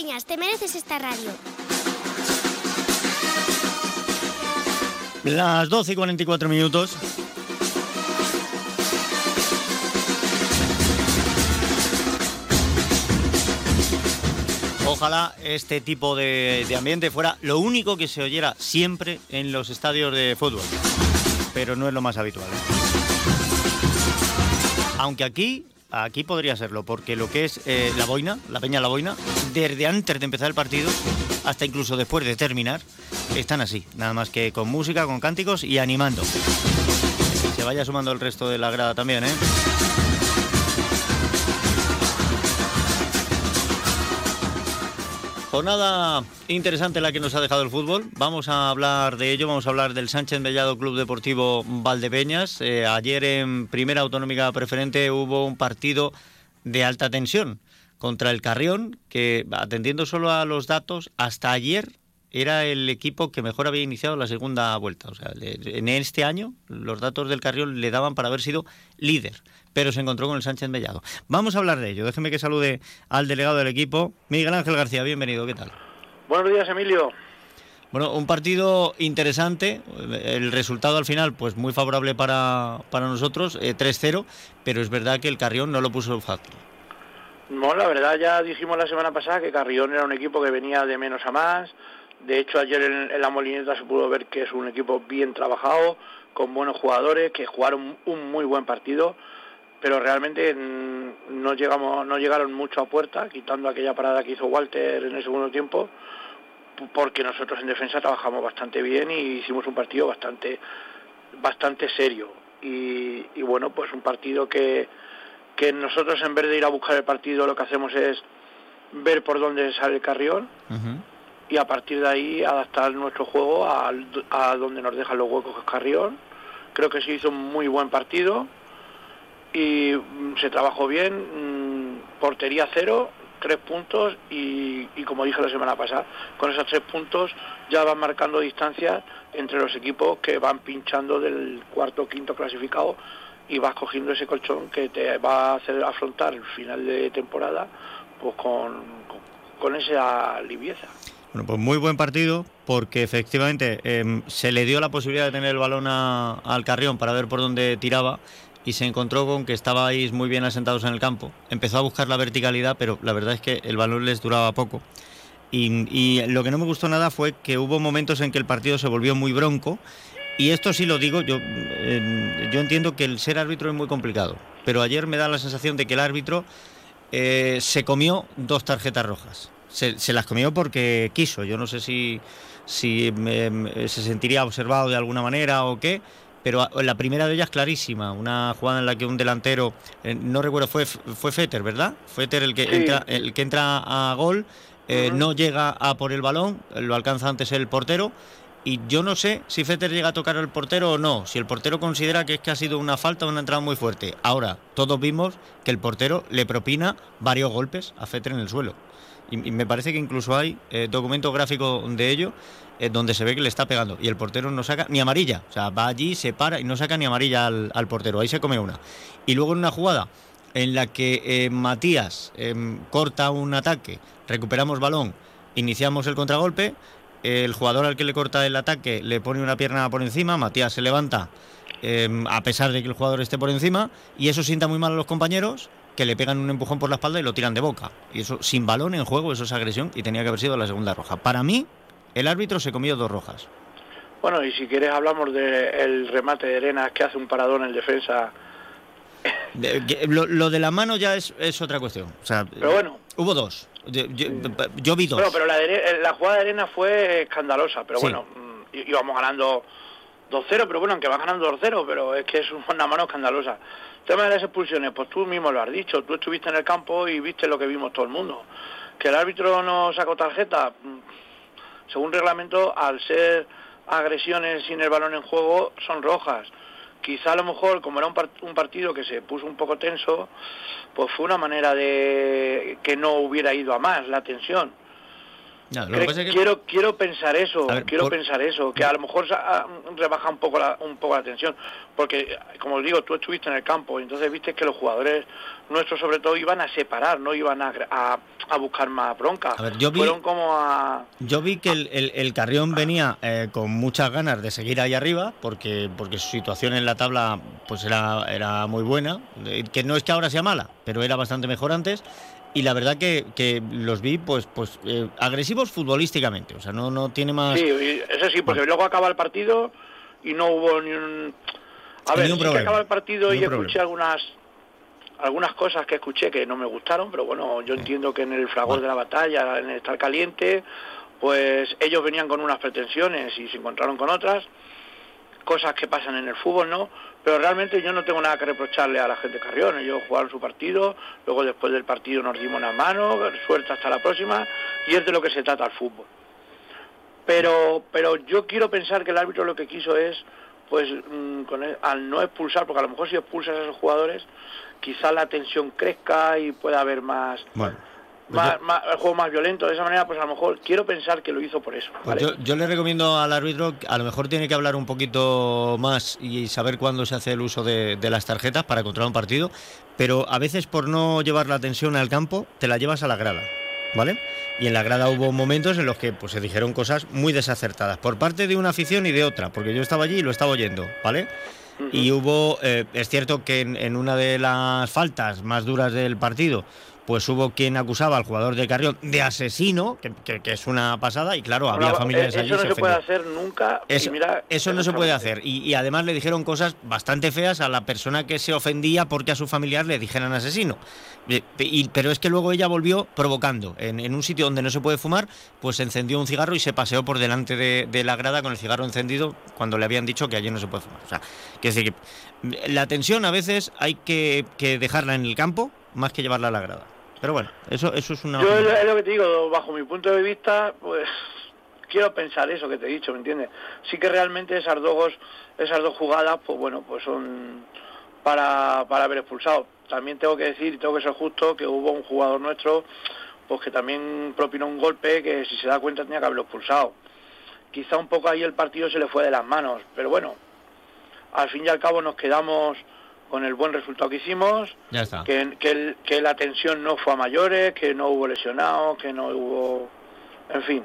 Te mereces esta radio. Las 12 y 44 minutos. Ojalá este tipo de, de, ambiente fuera lo único que se oyera siempre en los estadios de fútbol. Pero no es lo más habitual. ¿eh? Aunque aquí, aquí podría serlo, porque lo que es eh, la boina, la peña la boina, desde antes de empezar el partido hasta incluso después de terminar, están así, nada más que con música, con cánticos y animando. Se vaya sumando el resto de la grada también, ¿eh? Jornada interesante la que nos ha dejado el fútbol. Vamos a hablar de ello, vamos a hablar del Sánchez Mellado Club Deportivo Valdepeñas. Eh, ayer en primera autonómica preferente hubo un partido de alta tensión contra el Carrión, que atendiendo solo a los datos, hasta ayer era el equipo que mejor había iniciado la segunda vuelta. O sea, en este año los datos del Carrión le daban para haber sido líder pero se encontró con el Sánchez Mellado. Vamos a hablar de ello. Déjeme que salude al delegado del equipo, Miguel Ángel García. Bienvenido, ¿qué tal? Buenos días, Emilio. Bueno, un partido interesante, el resultado al final pues muy favorable para, para nosotros, 3-0, eh, pero es verdad que el Carrión no lo puso fácil. No, la verdad ya dijimos la semana pasada que Carrión era un equipo que venía de menos a más, de hecho ayer en la Molineta se pudo ver que es un equipo bien trabajado, con buenos jugadores, que jugaron un muy buen partido, pero realmente mm, no llegamos no llegaron mucho a puerta quitando aquella parada que hizo Walter en el segundo tiempo porque nosotros en defensa trabajamos bastante bien y hicimos un partido bastante bastante serio. Y, bueno pues un partido que que nosotros en vez de ir a buscar el partido lo que hacemos es ver por dónde sale el carrión y a partir de ahí adaptar nuestro juego a, donde nos dejan los huecos el carrión creo que se hizo un muy buen partido y mm, se trabajó bien, mm, portería cero, tres puntos y, como dije la semana pasada, con esos tres puntos ya van marcando distancias entre los equipos que van pinchando del cuarto o quinto clasificado y vas cogiendo ese colchón que te va a hacer afrontar el final de temporada pues con, con, esa livieza. Bueno, pues muy buen partido porque efectivamente em, se le dio la posibilidad de tener el balón al Carrión para ver por dónde tiraba y se encontró con que estabais muy bien asentados en el campo. Empezó a buscar la verticalidad, pero la verdad es que el balón les duraba poco. Y, lo que no me gustó nada fue que hubo momentos en que el partido se volvió muy bronco. Y esto sí lo digo, yo, yo entiendo que el ser árbitro es muy complicado, pero ayer me da la sensación de que el árbitro eh, se comió dos tarjetas rojas. Se, las comió porque quiso. Yo no sé si, si em, se sentiría observado de alguna manera o qué, pero la primera de ellas clarísima, una jugada en la que un delantero, eh, no recuerdo, fue fue Fetter, ¿verdad? Fetter el que entra el que entra a gol, eh, no llega a por el balón, lo alcanza antes el portero y yo no sé si Fetter llega a tocar al portero o no, si el portero considera que es que ha sido una falta o una entrada muy fuerte. Ahora, todos vimos que el portero le propina varios golpes a Fetter en el suelo. Y, me parece que incluso hay eh, documento gráfico de ello eh, donde se ve que le está pegando y el portero no saca ni amarilla. O sea, va allí, se para y no saca ni amarilla al, portero. Ahí se come una. Y luego en una jugada en la que eh, Matías corta un ataque, recuperamos balón, iniciamos el contragolpe, el jugador al que le corta el ataque le pone una pierna por encima, Matías se levanta a pesar de que el jugador esté por encima y eso sienta muy mal a los compañeros que le pegan un empujón por la espalda y lo tiran de boca. Y eso sin balón en juego, eso es agresión y tenía que haber sido la segunda roja. Para mí, el árbitro se comió dos rojas. Bueno, y si quieres hablamos del remate de Arenas que hace un paradón en defensa. lo, de la mano ya es, otra cuestión. O sea, pero bueno. Hubo dos. Yo, vi dos. Bueno, pero la, jugada de Arenas fue escandalosa. Pero bueno, mm, íbamos ganando 2-0, pero bueno, aunque va ganando 2-0, pero es que es una mano escandalosa. El tema de las expulsiones, pues tú mismo lo has dicho. Tú estuviste en el campo y viste lo que vimos todo el mundo. Que el árbitro no sacó tarjeta, mm, según reglamento, al ser agresiones sin el balón en juego, son rojas. Quizá a lo mejor, como era un, partido que se puso un poco tenso, pues fue una manera de que no hubiera ido a más la tensión. Quiero quiero pensar eso, quiero pensar eso, que a lo mejor rebaja un poco la, un poco la tensión, porque como digo, tú estuviste en el campo y entonces viste que los jugadores nuestros sobre todo iban a separar, no iban a, a, buscar más bronca. yo vi, Fueron como a, yo vi que el, el, Carrión venía eh, con muchas ganas de seguir ahí arriba, porque porque su situación en la tabla pues era era muy buena, que no es que ahora sea mala, pero era bastante mejor antes y la verdad que, que los vi pues pues eh, agresivos futbolísticamente, o sea, no no tiene más Sí, eso sí, porque luego acaba el partido y no hubo ni un A ver, sí que acaba el partido y escuché algunas algunas cosas que escuché que no me gustaron, pero bueno, yo entiendo que en el fragor de la batalla, en el estar caliente, pues ellos venían con unas pretensiones y se encontraron con otras, cosas que pasan en el fútbol, ¿no? pero realmente yo no tengo nada que reprocharle a la gente de Carrión. Ellos jugaron su partido, luego después del partido nos dimos una mano, suerte hasta la próxima, y es de lo que se trata el fútbol. Pero, pero yo quiero pensar que el árbitro lo que quiso es, pues, mm, al no expulsar, porque a lo mejor si expulsas a esos jugadores, quizá la tensión crezca y pueda haber más más, el juego más violento. De esa manera, pues a lo mejor quiero pensar que lo hizo por eso. Pues yo, le recomiendo al árbitro, a lo mejor tiene que hablar un poquito más y saber cuándo se hace el uso de, las tarjetas para controlar un partido, pero a veces por no llevar la tensión al campo, te la llevas a la grada. ¿Vale? Y en la grada hubo momentos en los que pues, se dijeron cosas muy desacertadas por parte de una afición y de otra, porque yo estaba allí y lo estaba oyendo, ¿vale? Y hubo, eh, es cierto que en, una de las faltas más duras del partido, pues hubo quien acusaba al jugador de Carrión de asesino, que, es una pasada, y claro, había familias allí. Eso no se, puede hacer nunca. Eso, no se puede hacer. Y, además le dijeron cosas bastante feas a la persona que se ofendía porque a su familiar le dijeran asesino. pero es que luego ella volvió provocando. En, un sitio donde no se puede fumar, pues encendió un cigarro y se paseó por delante de, la grada con el cigarro encendido cuando le habían dicho que allí no se puede fumar. O sea, decir que la tensión a veces hay que dejarla en el campo más que llevarla a la grada. Pero bueno, eso, eso es una... Yo es lo que te digo, bajo mi punto de vista, pues quiero pensar eso que te he dicho, ¿me entiendes? Sí que realmente esas dos, esas dos jugadas, pues bueno, pues son para, para haber expulsado. También tengo que decir, y tengo que ser justo, que hubo un jugador nuestro, pues que también propinó un golpe que si se da cuenta tenía que haberlo expulsado. Quizá un poco ahí el partido se le fue de las manos, pero bueno, al fin y al cabo nos quedamos con el buen resultado que hicimos, Que, que, la tensión no fue a mayores, que no hubo lesionados, que no hubo... En fin.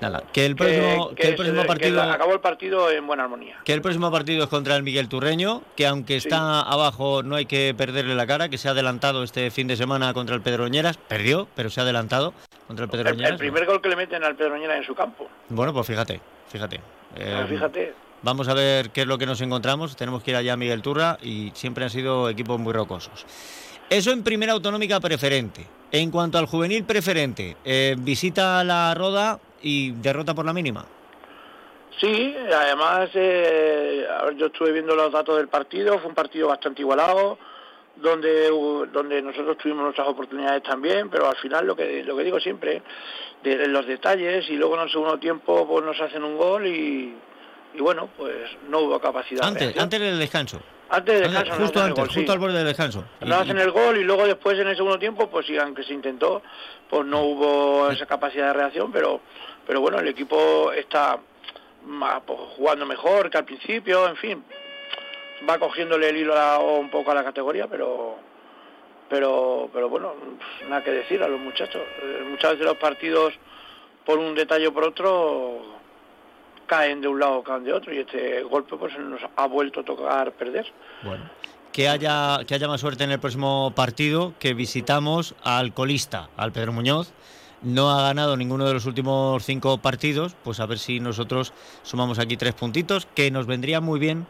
Nada, que el próximo, que, el próximo partido... acabó el partido en buena armonía. Que el próximo partido es contra el Miguel Turreño, que aunque está abajo no hay que perderle la cara, que se ha adelantado este fin de semana contra el Pedroñeras, perdió, pero se ha adelantado contra el Pedroñeras. El, primer gol que le meten al Pedroñeras en su campo. Bueno, pues fíjate, fíjate. Eh, fíjate. Vamos a ver qué es lo que nos encontramos. Tenemos que ir allá a Miguel Turra y siempre han sido equipos muy rocosos. Eso en primera autonómica preferente. En cuanto al juvenil preferente, eh, visita la Roda y derrota por la mínima. Sí, además eh, yo estuve viendo los datos del partido, fue un partido bastante igualado, donde donde nosotros tuvimos nuestras oportunidades también, pero al final lo que lo que digo siempre, de, los detalles y luego en el segundo tiempo pues nos hacen un gol y, y bueno, pues no hubo capacidad. Antes, antes del descanso. Antes del descanso. justo antes, justo al borde del descanso. No hacen el gol y luego después en el segundo tiempo, pues sí, aunque se intentó, pues no hubo esa capacidad de reacción, pero, pero bueno, el equipo está pues, jugando mejor que al principio, en fin, va cogiéndole el hilo un poco a la categoría, pero pero pero bueno, nada que decir a los muchachos. Eh, muchas veces los partidos por un detalle o por otro caen de un lado, caen de otro y este golpe pues nos ha vuelto a tocar perder. Bueno. Que haya, que haya más suerte en el próximo partido, que visitamos al colista, al Pedro Muñoz. No ha ganado ninguno de los últimos cinco partidos, pues a ver si nosotros sumamos aquí tres puntitos, que nos vendría muy bien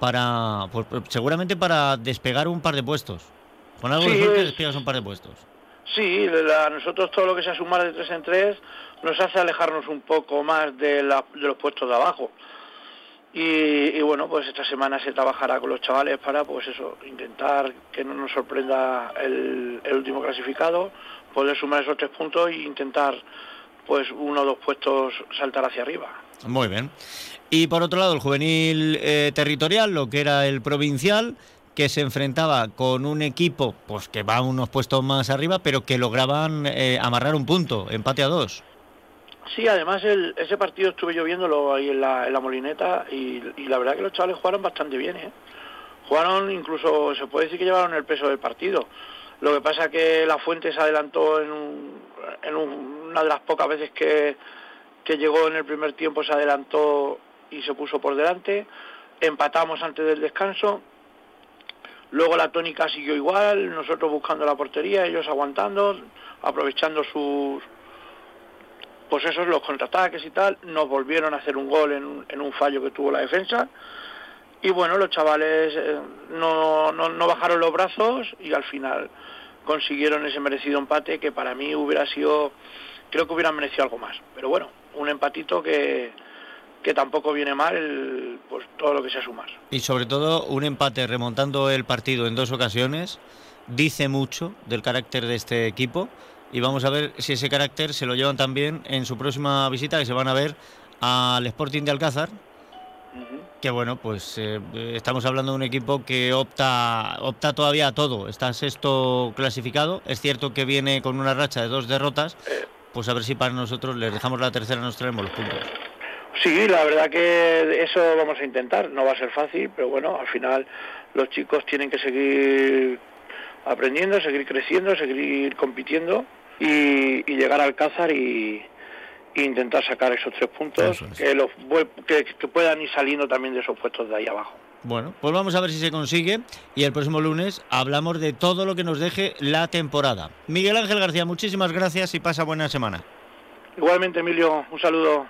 para, pues, seguramente para despegar un par de puestos. Con algo de suerte despegas un par de puestos. Sí, a nosotros todo lo que sea sumar de tres en tres nos hace alejarnos un poco más de, los puestos de abajo. Y, bueno, pues esta semana se trabajará con los chavales para, pues eso, intentar que no nos sorprenda el, último clasificado, poder sumar esos tres puntos e intentar, pues uno o dos puestos saltar hacia arriba. Muy bien. Y por otro lado, el juvenil eh, territorial, lo que era el provincial, que se enfrentaba con un equipo pues que va unos puestos más arriba, pero que lograban eh, amarrar un punto, empate a dos. Sí, además el, ese partido estuve yo viéndolo ahí en la, en la molineta y, la verdad que los chavales jugaron bastante bien. ¿eh? Jugaron incluso, se puede decir que llevaron el peso del partido. Lo que pasa que la Fuente se adelantó en, en una de las pocas veces que, que llegó en el primer tiempo, se adelantó y se puso por delante. Empatamos antes del descanso. Luego la tónica siguió igual, nosotros buscando la portería, ellos aguantando, aprovechando sus, pues esos los contraataques y tal, nos volvieron a hacer un gol en, un fallo que tuvo la defensa. Y bueno, los chavales eh, no, no, bajaron los brazos y al final consiguieron ese merecido empate que para mí hubiera sido, creo que hubieran merecido algo más. Pero bueno, un empatito que, que tampoco viene mal pues todo lo que sea sumar. Y sobre todo un empate remontando el partido en dos ocasiones dice mucho del carácter de este equipo y vamos a ver si ese carácter se lo llevan también en su próxima visita que se van a ver al Sporting de Alcázar. Que bueno, pues eh, estamos hablando de un equipo que opta, opta todavía a todo. Está sexto clasificado. Es cierto que viene con una racha de dos derrotas. Pues a ver si para nosotros les dejamos la tercera, nos traemos los puntos. Sí, la verdad que eso vamos a intentar. No va a ser fácil, pero bueno, al final los chicos tienen que seguir aprendiendo, seguir creciendo, seguir compitiendo y, llegar al Alcázar y, intentar sacar esos tres puntos que, los, que, puedan ir saliendo también de esos puestos de ahí abajo. Bueno, pues vamos a ver si se consigue y el próximo lunes hablamos de todo lo que nos deje la temporada. Miguel Ángel García, muchísimas gracias y pasa buena semana. Igualmente, Emilio, un saludo.